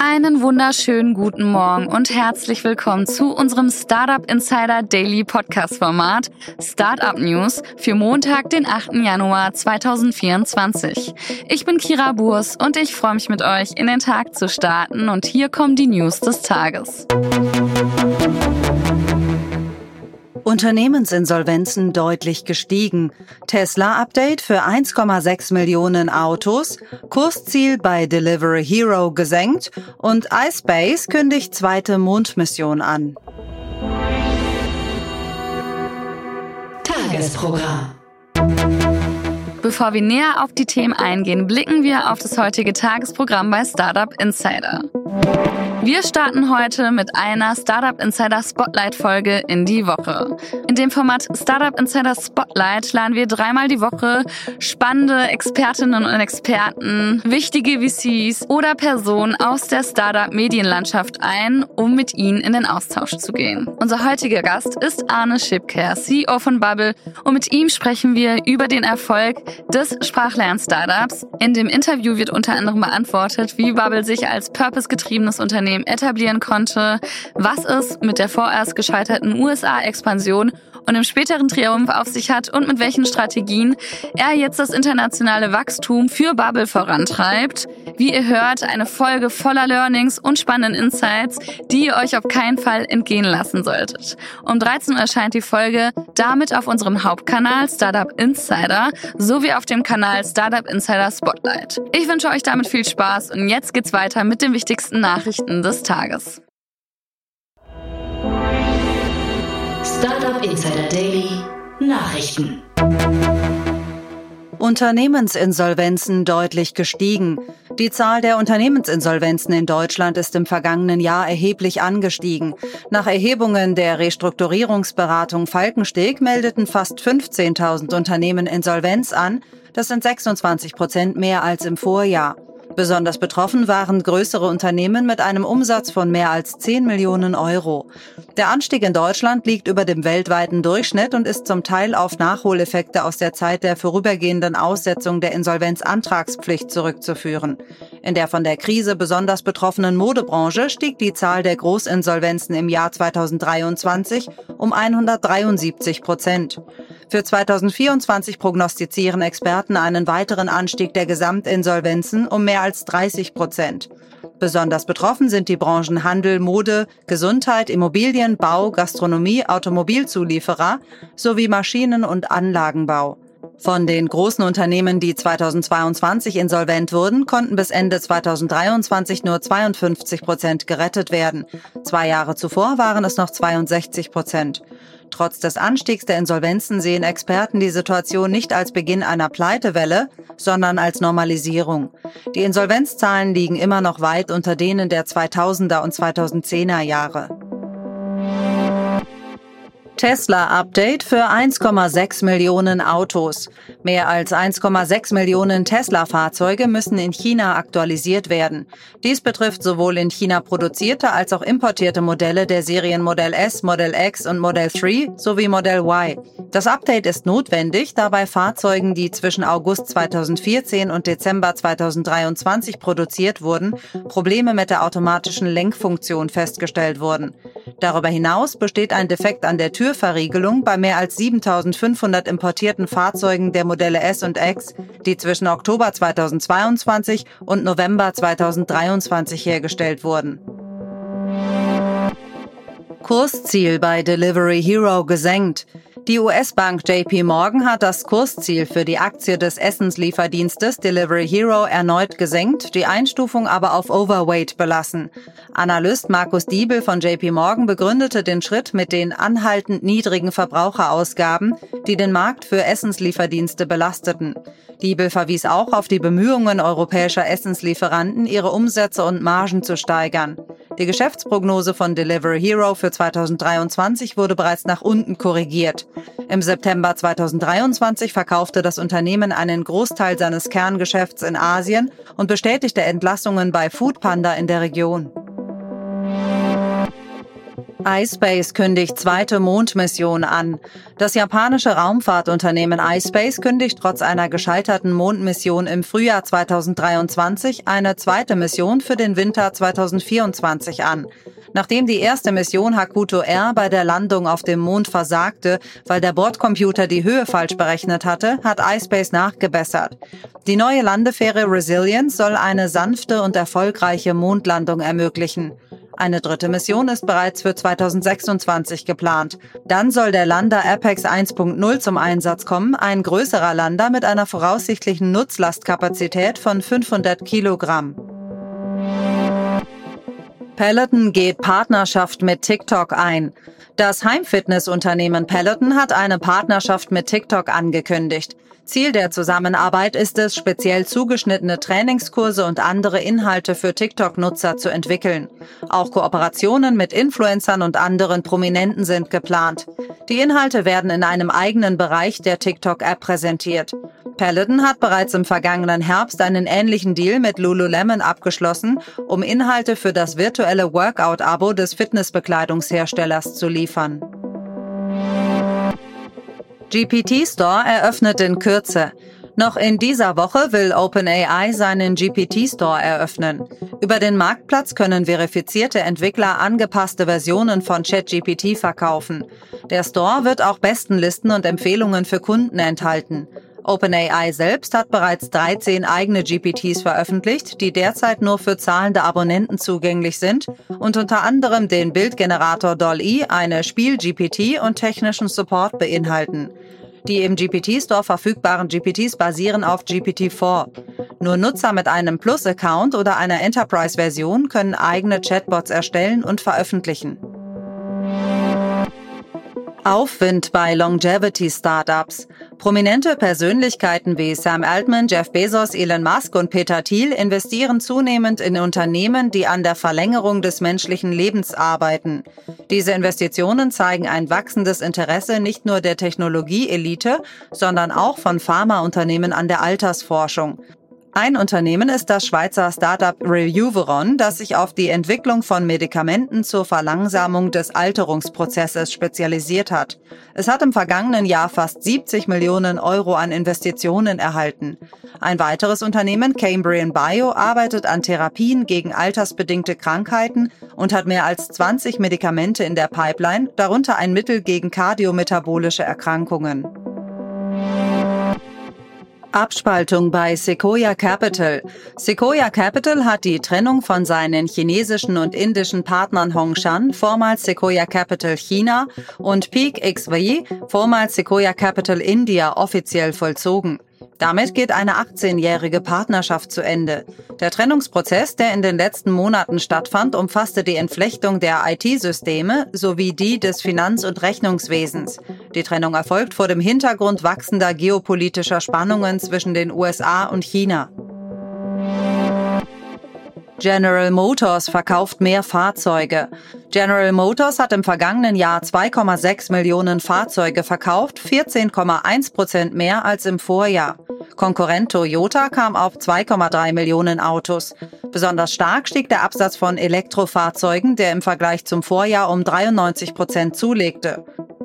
einen wunderschönen guten Morgen und herzlich willkommen zu unserem Startup Insider Daily Podcast Format Startup News für Montag, den 8. Januar 2024. Ich bin Kira Burs und ich freue mich mit euch in den Tag zu starten und hier kommen die News des Tages. Unternehmensinsolvenzen deutlich gestiegen. Tesla-Update für 1,6 Millionen Autos, Kursziel bei Delivery Hero gesenkt und iSpace kündigt zweite Mondmission an. Tagesprogramm. Bevor wir näher auf die Themen eingehen, blicken wir auf das heutige Tagesprogramm bei Startup Insider. Wir starten heute mit einer Startup Insider Spotlight Folge in die Woche. In dem Format Startup Insider Spotlight laden wir dreimal die Woche spannende Expertinnen und Experten, wichtige VCs oder Personen aus der Startup Medienlandschaft ein, um mit ihnen in den Austausch zu gehen. Unser heutiger Gast ist Arne Schipker, CEO von Bubble und mit ihm sprechen wir über den Erfolg des Sprachlern-Startups. In dem Interview wird unter anderem beantwortet, wie Bubble sich als purpose-getriebenes Unternehmen Unternehmen etablieren konnte, was es mit der vorerst gescheiterten USA-Expansion und im späteren Triumph auf sich hat und mit welchen Strategien er jetzt das internationale Wachstum für Bubble vorantreibt. Wie ihr hört, eine Folge voller Learnings und spannenden Insights, die ihr euch auf keinen Fall entgehen lassen solltet. Um 13 Uhr erscheint die Folge damit auf unserem Hauptkanal Startup Insider sowie auf dem Kanal Startup Insider Spotlight. Ich wünsche euch damit viel Spaß und jetzt geht's weiter mit den wichtigsten Nachrichten des Tages. Startup Insider Daily Nachrichten. Unternehmensinsolvenzen deutlich gestiegen. Die Zahl der Unternehmensinsolvenzen in Deutschland ist im vergangenen Jahr erheblich angestiegen. Nach Erhebungen der Restrukturierungsberatung Falkensteg meldeten fast 15.000 Unternehmen Insolvenz an. Das sind 26 Prozent mehr als im Vorjahr. Besonders betroffen waren größere Unternehmen mit einem Umsatz von mehr als 10 Millionen Euro. Der Anstieg in Deutschland liegt über dem weltweiten Durchschnitt und ist zum Teil auf Nachholeffekte aus der Zeit der vorübergehenden Aussetzung der Insolvenzantragspflicht zurückzuführen. In der von der Krise besonders betroffenen Modebranche stieg die Zahl der Großinsolvenzen im Jahr 2023 um 173 Prozent. Für 2024 prognostizieren Experten einen weiteren Anstieg der Gesamtinsolvenzen um mehr als 30 Prozent. Besonders betroffen sind die Branchen Handel, Mode, Gesundheit, Immobilien, Bau, Gastronomie, Automobilzulieferer sowie Maschinen- und Anlagenbau. Von den großen Unternehmen, die 2022 insolvent wurden, konnten bis Ende 2023 nur 52 Prozent gerettet werden. Zwei Jahre zuvor waren es noch 62 Prozent. Trotz des Anstiegs der Insolvenzen sehen Experten die Situation nicht als Beginn einer Pleitewelle, sondern als Normalisierung. Die Insolvenzzahlen liegen immer noch weit unter denen der 2000er und 2010er Jahre. Tesla-Update für 1,6 Millionen Autos. Mehr als 1,6 Millionen Tesla-Fahrzeuge müssen in China aktualisiert werden. Dies betrifft sowohl in China produzierte als auch importierte Modelle der Serien Modell S, Modell X und Modell 3 sowie Modell Y. Das Update ist notwendig, da bei Fahrzeugen, die zwischen August 2014 und Dezember 2023 produziert wurden, Probleme mit der automatischen Lenkfunktion festgestellt wurden. Darüber hinaus besteht ein Defekt an der Tür Türverriegelung bei mehr als 7500 importierten Fahrzeugen der Modelle S und X, die zwischen Oktober 2022 und November 2023 hergestellt wurden. Kursziel bei Delivery Hero gesenkt. Die US-Bank JP Morgan hat das Kursziel für die Aktie des Essenslieferdienstes Delivery Hero erneut gesenkt, die Einstufung aber auf Overweight belassen. Analyst Markus Diebel von JP Morgan begründete den Schritt mit den anhaltend niedrigen Verbraucherausgaben, die den Markt für Essenslieferdienste belasteten. Diebel verwies auch auf die Bemühungen europäischer Essenslieferanten, ihre Umsätze und Margen zu steigern. Die Geschäftsprognose von Delivery Hero für 2023 wurde bereits nach unten korrigiert. Im September 2023 verkaufte das Unternehmen einen Großteil seines Kerngeschäfts in Asien und bestätigte Entlassungen bei Foodpanda in der Region iSpace kündigt zweite Mondmission an. Das japanische Raumfahrtunternehmen iSpace kündigt trotz einer gescheiterten Mondmission im Frühjahr 2023 eine zweite Mission für den Winter 2024 an. Nachdem die erste Mission Hakuto R bei der Landung auf dem Mond versagte, weil der Bordcomputer die Höhe falsch berechnet hatte, hat iSpace nachgebessert. Die neue Landefähre Resilience soll eine sanfte und erfolgreiche Mondlandung ermöglichen. Eine dritte Mission ist bereits für 2026 geplant. Dann soll der Lander Apex 1.0 zum Einsatz kommen, ein größerer Lander mit einer voraussichtlichen Nutzlastkapazität von 500 Kilogramm. Peloton geht Partnerschaft mit TikTok ein. Das Heimfitnessunternehmen Peloton hat eine Partnerschaft mit TikTok angekündigt. Ziel der Zusammenarbeit ist es, speziell zugeschnittene Trainingskurse und andere Inhalte für TikTok-Nutzer zu entwickeln. Auch Kooperationen mit Influencern und anderen Prominenten sind geplant. Die Inhalte werden in einem eigenen Bereich der TikTok-App präsentiert. Peloton hat bereits im vergangenen Herbst einen ähnlichen Deal mit Lululemon abgeschlossen, um Inhalte für das virtuelle Workout-Abo des Fitnessbekleidungsherstellers zu liefern. GPT Store eröffnet in Kürze. Noch in dieser Woche will OpenAI seinen GPT Store eröffnen. Über den Marktplatz können verifizierte Entwickler angepasste Versionen von ChatGPT verkaufen. Der Store wird auch Bestenlisten und Empfehlungen für Kunden enthalten. OpenAI selbst hat bereits 13 eigene GPTs veröffentlicht, die derzeit nur für zahlende Abonnenten zugänglich sind und unter anderem den Bildgenerator DALL-E, eine Spiel-GPT und technischen Support beinhalten. Die im GPT-Store verfügbaren GPTs basieren auf GPT-4. Nur Nutzer mit einem Plus-Account oder einer Enterprise-Version können eigene Chatbots erstellen und veröffentlichen. Aufwind bei Longevity-Startups. Prominente Persönlichkeiten wie Sam Altman, Jeff Bezos, Elon Musk und Peter Thiel investieren zunehmend in Unternehmen, die an der Verlängerung des menschlichen Lebens arbeiten. Diese Investitionen zeigen ein wachsendes Interesse nicht nur der Technologieelite, sondern auch von Pharmaunternehmen an der Altersforschung. Ein Unternehmen ist das Schweizer Startup Rejuveron, das sich auf die Entwicklung von Medikamenten zur Verlangsamung des Alterungsprozesses spezialisiert hat. Es hat im vergangenen Jahr fast 70 Millionen Euro an Investitionen erhalten. Ein weiteres Unternehmen, Cambrian Bio, arbeitet an Therapien gegen altersbedingte Krankheiten und hat mehr als 20 Medikamente in der Pipeline, darunter ein Mittel gegen kardiometabolische Erkrankungen. Abspaltung bei Sequoia Capital. Sequoia Capital hat die Trennung von seinen chinesischen und indischen Partnern Hongshan, vormals Sequoia Capital China, und Peak XY, vormals Sequoia Capital India, offiziell vollzogen. Damit geht eine 18-jährige Partnerschaft zu Ende. Der Trennungsprozess, der in den letzten Monaten stattfand, umfasste die Entflechtung der IT-Systeme sowie die des Finanz- und Rechnungswesens. Die Trennung erfolgt vor dem Hintergrund wachsender geopolitischer Spannungen zwischen den USA und China. General Motors verkauft mehr Fahrzeuge. General Motors hat im vergangenen Jahr 2,6 Millionen Fahrzeuge verkauft, 14,1 Prozent mehr als im Vorjahr. Konkurrent Toyota kam auf 2,3 Millionen Autos. Besonders stark stieg der Absatz von Elektrofahrzeugen, der im Vergleich zum Vorjahr um 93 Prozent zulegte.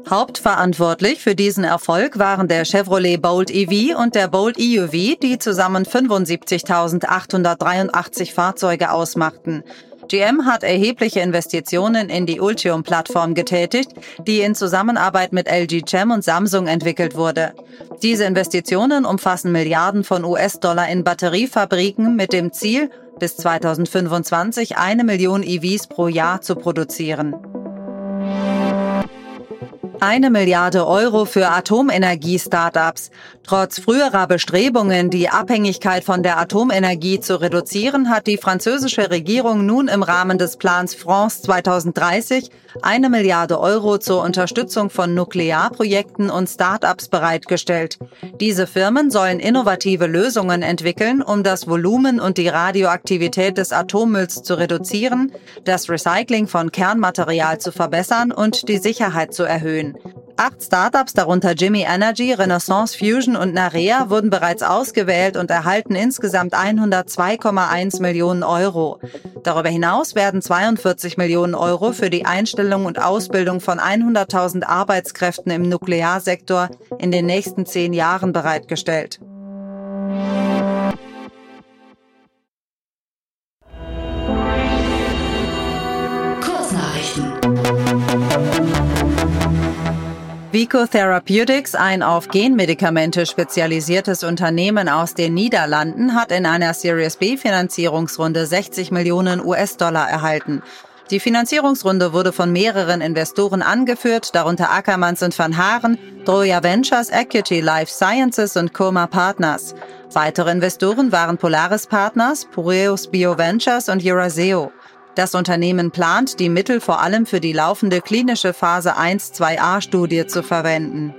Hauptverantwortlich für diesen Erfolg waren der Chevrolet Bolt EV und der Bolt EUV, die zusammen 75.883 Fahrzeuge ausmachten. GM hat erhebliche Investitionen in die Ultium-Plattform getätigt, die in Zusammenarbeit mit LG Chem und Samsung entwickelt wurde. Diese Investitionen umfassen Milliarden von US-Dollar in Batteriefabriken mit dem Ziel, bis 2025 eine Million EVs pro Jahr zu produzieren. Eine Milliarde Euro für Atomenergie-Startups. Trotz früherer Bestrebungen, die Abhängigkeit von der Atomenergie zu reduzieren, hat die französische Regierung nun im Rahmen des Plans France 2030 eine Milliarde Euro zur Unterstützung von Nuklearprojekten und Startups bereitgestellt. Diese Firmen sollen innovative Lösungen entwickeln, um das Volumen und die Radioaktivität des Atommülls zu reduzieren, das Recycling von Kernmaterial zu verbessern und die Sicherheit zu erhöhen. Acht Startups, darunter Jimmy Energy, Renaissance Fusion und Narea, wurden bereits ausgewählt und erhalten insgesamt 102,1 Millionen Euro. Darüber hinaus werden 42 Millionen Euro für die Einstellung und Ausbildung von 100.000 Arbeitskräften im Nuklearsektor in den nächsten zehn Jahren bereitgestellt. Vico Therapeutics, ein auf Genmedikamente spezialisiertes Unternehmen aus den Niederlanden, hat in einer Series B Finanzierungsrunde 60 Millionen US-Dollar erhalten. Die Finanzierungsrunde wurde von mehreren Investoren angeführt, darunter Ackermanns und Van Haaren, Droya Ventures, Equity Life Sciences und Coma Partners. Weitere Investoren waren Polaris Partners, Pureus Bio Ventures und Euraseo. Das Unternehmen plant, die Mittel vor allem für die laufende klinische Phase 1-2a-Studie zu verwenden.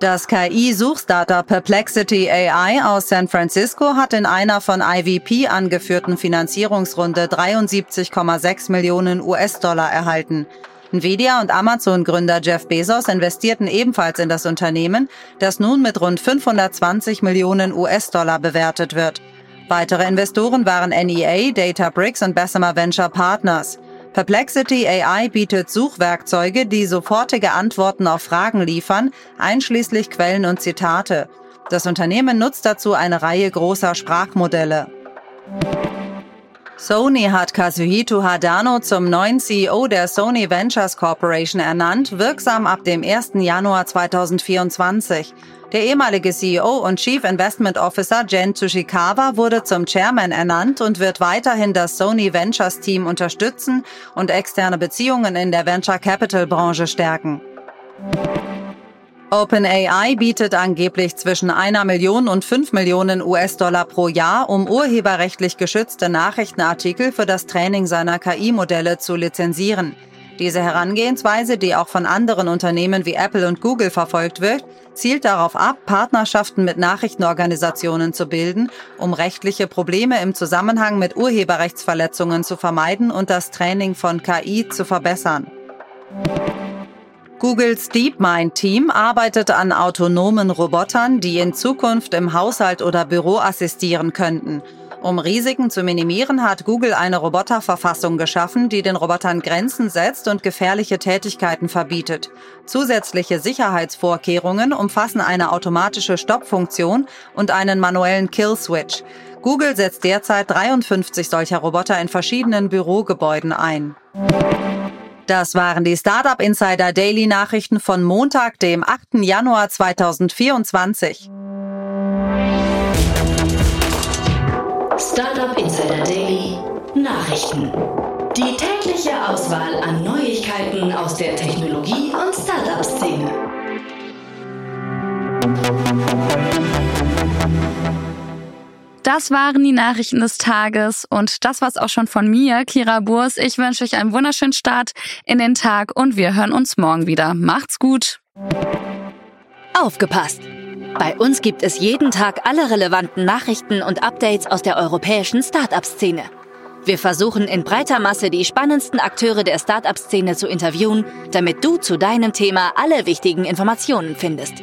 Das KI-Suchstartup Perplexity AI aus San Francisco hat in einer von IVP angeführten Finanzierungsrunde 73,6 Millionen US-Dollar erhalten. Nvidia und Amazon-Gründer Jeff Bezos investierten ebenfalls in das Unternehmen, das nun mit rund 520 Millionen US-Dollar bewertet wird. Weitere Investoren waren NEA, Databricks und Bessemer Venture Partners. Perplexity AI bietet Suchwerkzeuge, die sofortige Antworten auf Fragen liefern, einschließlich Quellen und Zitate. Das Unternehmen nutzt dazu eine Reihe großer Sprachmodelle. Sony hat Kazuhito Hadano zum neuen CEO der Sony Ventures Corporation ernannt, wirksam ab dem 1. Januar 2024. Der ehemalige CEO und Chief Investment Officer Jen Tsushikawa wurde zum Chairman ernannt und wird weiterhin das Sony Ventures Team unterstützen und externe Beziehungen in der Venture Capital Branche stärken. OpenAI bietet angeblich zwischen einer Million und fünf Millionen US-Dollar pro Jahr, um urheberrechtlich geschützte Nachrichtenartikel für das Training seiner KI-Modelle zu lizenzieren. Diese Herangehensweise, die auch von anderen Unternehmen wie Apple und Google verfolgt wird, zielt darauf ab, Partnerschaften mit Nachrichtenorganisationen zu bilden, um rechtliche Probleme im Zusammenhang mit Urheberrechtsverletzungen zu vermeiden und das Training von KI zu verbessern. Googles DeepMind-Team arbeitet an autonomen Robotern, die in Zukunft im Haushalt oder Büro assistieren könnten. Um Risiken zu minimieren, hat Google eine Roboterverfassung geschaffen, die den Robotern Grenzen setzt und gefährliche Tätigkeiten verbietet. Zusätzliche Sicherheitsvorkehrungen umfassen eine automatische Stoppfunktion und einen manuellen Kill-Switch. Google setzt derzeit 53 solcher Roboter in verschiedenen Bürogebäuden ein. Das waren die Startup Insider Daily Nachrichten von Montag, dem 8. Januar 2024. Startup Insider Daily Nachrichten. Die tägliche Auswahl an Neuigkeiten aus der Technologie- und Startup-Szene. Das waren die Nachrichten des Tages und das war's auch schon von mir, Kira Burs. Ich wünsche euch einen wunderschönen Start in den Tag und wir hören uns morgen wieder. Macht's gut. Aufgepasst! Bei uns gibt es jeden Tag alle relevanten Nachrichten und Updates aus der europäischen Startup-Szene. Wir versuchen in breiter Masse die spannendsten Akteure der Startup-Szene zu interviewen, damit du zu deinem Thema alle wichtigen Informationen findest.